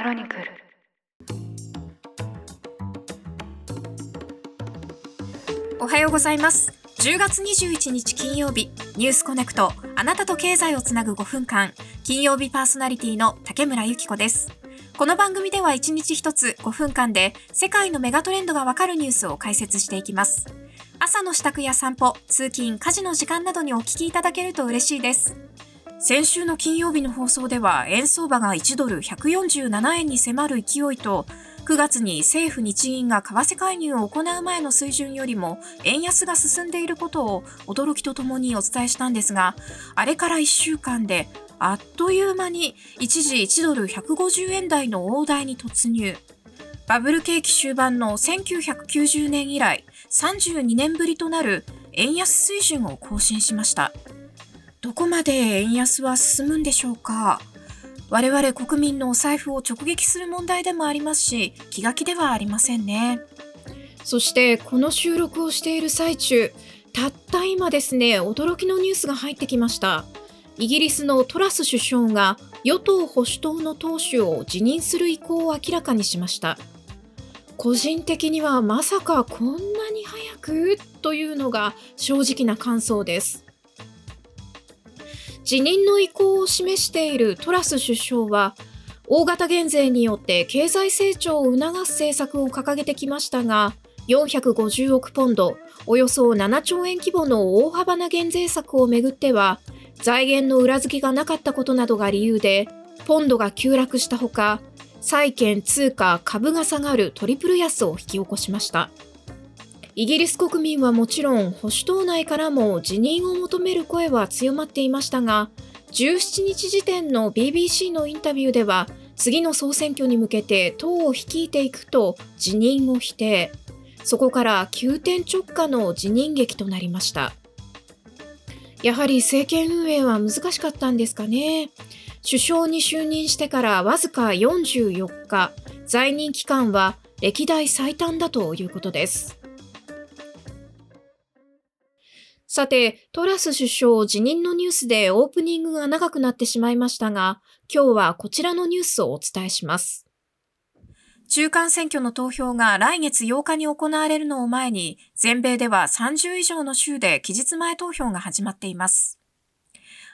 クロニクル。おはようございます。10月21日金曜日ニュースコネクトあなたと経済をつなぐ5分間金曜日パーソナリティの竹村由紀子です。この番組では1日1つ5分間で世界のメガトレンドがわかるニュースを解説していきます。朝の支度や散歩、通勤、家事の時間などにお聞きいただけると嬉しいです。先週の金曜日の放送では円相場が1ドル147円に迫る勢いと9月に政府日銀が為替介入を行う前の水準よりも円安が進んでいることを驚きとともにお伝えしたんですがあれから1週間であっという間に一時1ドル150円台の大台に突入バブル景気終盤の1990年以来32年ぶりとなる円安水準を更新しました。どこまで円安は進むんでしょうか？我々国民のお財布を直撃する問題でもありますし気が気ではありませんね。そしてこの収録をしている最中たった今ですね驚きのニュースが入ってきました。イギリスのトラス首相が与党保守党の党首を辞任する意向を明らかにしました。個人的にはまさかこんなに早く？というのが正直な感想です。辞任の意向を示しているトラス首相は大型減税によって経済成長を促す政策を掲げてきましたが450億ポンドおよそ7兆円規模の大幅な減税策をめぐっては財源の裏付けがなかったことなどが理由でポンドが急落したほか債券通貨株が下がるトリプル安を引き起こしました。イギリス国民はもちろん保守党内からも辞任を求める声は強まっていましたが17日時点の BBC のインタビューでは次の総選挙に向けて党を率いていくと辞任を否定。そこから急転直下の辞任劇となりました。やはり政権運営は難しかったんですかね。首相に就任してからわずか44日在任期間は歴代最短だということです。さて、トラス首相辞任のニュースでオープニングが長くなってしまいましたが、今日はこちらのニュースをお伝えします。中間選挙の投票が来月8日に行われるのを前に、全米では30以上の州で期日前投票が始まっています。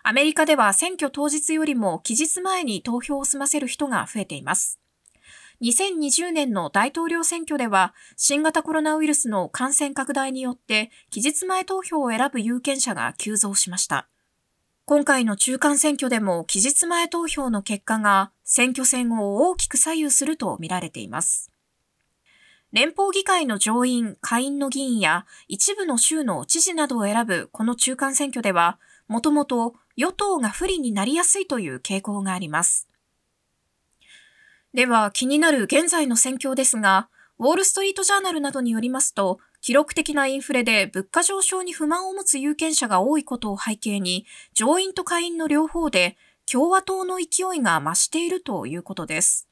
アメリカでは選挙当日よりも期日前に投票を済ませる人が増えています。2020年の大統領選挙では、新型コロナウイルスの感染拡大によって、期日前投票を選ぶ有権者が急増しました。今回の中間選挙でも期日前投票の結果が選挙戦を大きく左右すると見られています。連邦議会の上院、下院の議員や一部の州の知事などを選ぶこの中間選挙では、もともと与党が不利になりやすいという傾向があります。では気になる現在の戦況ですが、ウォールストリートジャーナルなどによりますと、記録的なインフレで物価上昇に不満を持つ有権者が多いことを背景に、上院と下院の両方で共和党の勢いが増しているということです。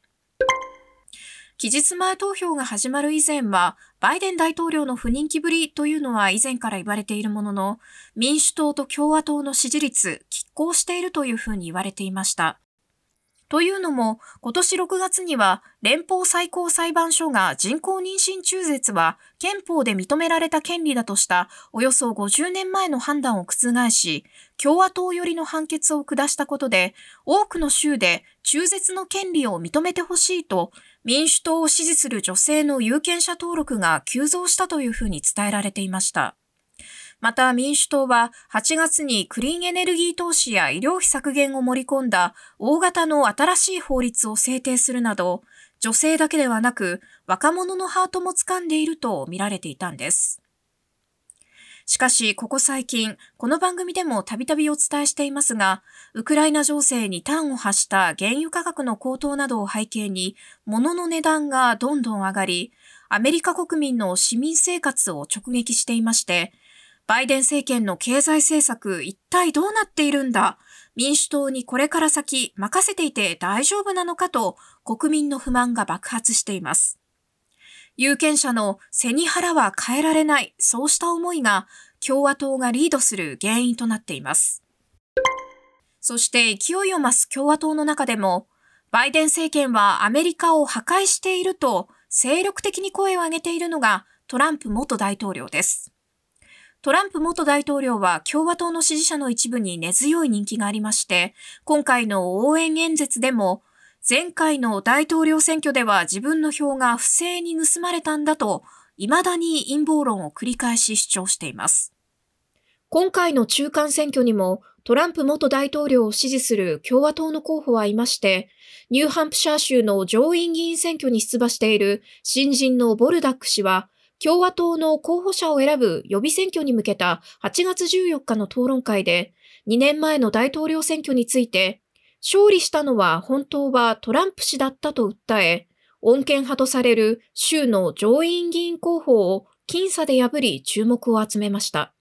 期日前投票が始まる以前は、バイデン大統領の不人気ぶりというのは以前から言われているものの、民主党と共和党の支持率、拮抗しているというふうに言われていました。というのも、今年6月には連邦最高裁判所が人工妊娠中絶は憲法で認められた権利だとしたおよそ50年前の判断を覆し、共和党寄りの判決を下したことで、多くの州で中絶の権利を認めてほしいと、民主党を支持する女性の有権者登録が急増したというふうに伝えられていました。また民主党は8月にクリーンエネルギー投資や医療費削減を盛り込んだ大型の新しい法律を制定するなど、女性だけではなく若者のハートも掴んでいると見られていたんです。しかし、ここ最近、この番組でもたびたびお伝えしていますが、ウクライナ情勢に端を発した原油価格の高騰などを背景に、物の値段がどんどん上がり、アメリカ国民の市民生活を直撃していまして、バイデン政権の経済政策一体どうなっているんだ？民主党にこれから先任せていて大丈夫なのかと国民の不満が爆発しています。有権者の背に腹は変えられない、そうした思いが共和党がリードする原因となっています。そして勢いを増す共和党の中でも、バイデン政権はアメリカを破壊していると精力的に声を上げているのがトランプ元大統領です。トランプ元大統領は共和党の支持者の一部に根強い人気がありまして、今回の応援演説でも、前回の大統領選挙では自分の票が不正に盗まれたんだと、未だに陰謀論を繰り返し主張しています。今回の中間選挙にもトランプ元大統領を支持する共和党の候補はいまして、ニューハンプシャー州の上院議員選挙に出馬している新人のボルダック氏は、共和党の候補者を選ぶ予備選挙に向けた8月14日の討論会で、2年前の大統領選挙について、勝利したのは本当はトランプ氏だったと訴え、穏健派とされる州の上院議員候補を僅差で破り注目を集めました。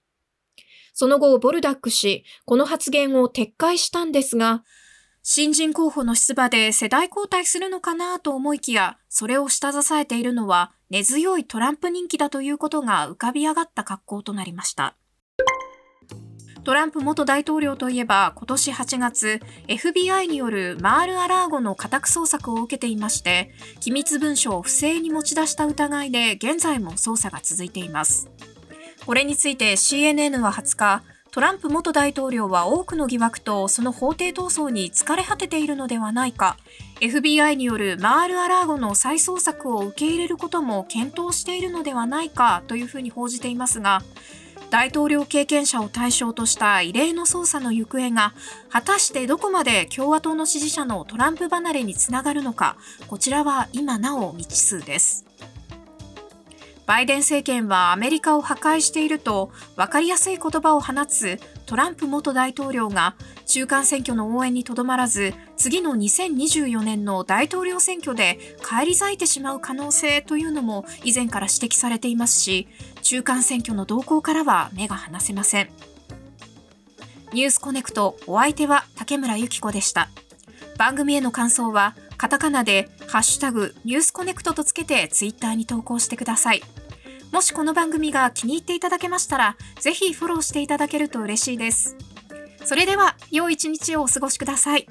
その後、ボルダック氏、この発言を撤回したんですが、新人候補の出馬で世代交代するのかなと思いきや、それを下支えているのは根強いトランプ人気だということが浮かび上がった格好となりました。トランプ元大統領といえば今年8月 FBI によるマール・アラーゴの家宅捜索を受けていまして機密文書を不正に持ち出した疑いで現在も捜査が続いていますこれについて CNN は20日トランプ元大統領は多くの疑惑とその法廷闘争に疲れ果てているのではないか、FBI によるマール・アラーゴの再捜索を受け入れることも検討しているのではないかというふうに報じていますが、大統領経験者を対象とした異例の捜査の行方が果たしてどこまで共和党の支持者のトランプ離れにつながるのかこちらは今なお未知数です。バイデン政権はアメリカを破壊していると分かりやすい言葉を放つトランプ元大統領が中間選挙の応援にとどまらず次の2024年の大統領選挙で返り咲いてしまう可能性というのも以前から指摘されていますし中間選挙の動向からは目が離せません。ニュースコネクトお相手は竹村由紀子でした。番組への感想はカタカナでハッシュタグニュースコネクトとつけてツイッターに投稿してください。もしこの番組が気に入っていただけましたら、ぜひフォローしていただけると嬉しいです。それでは、良い一日をお過ごしください。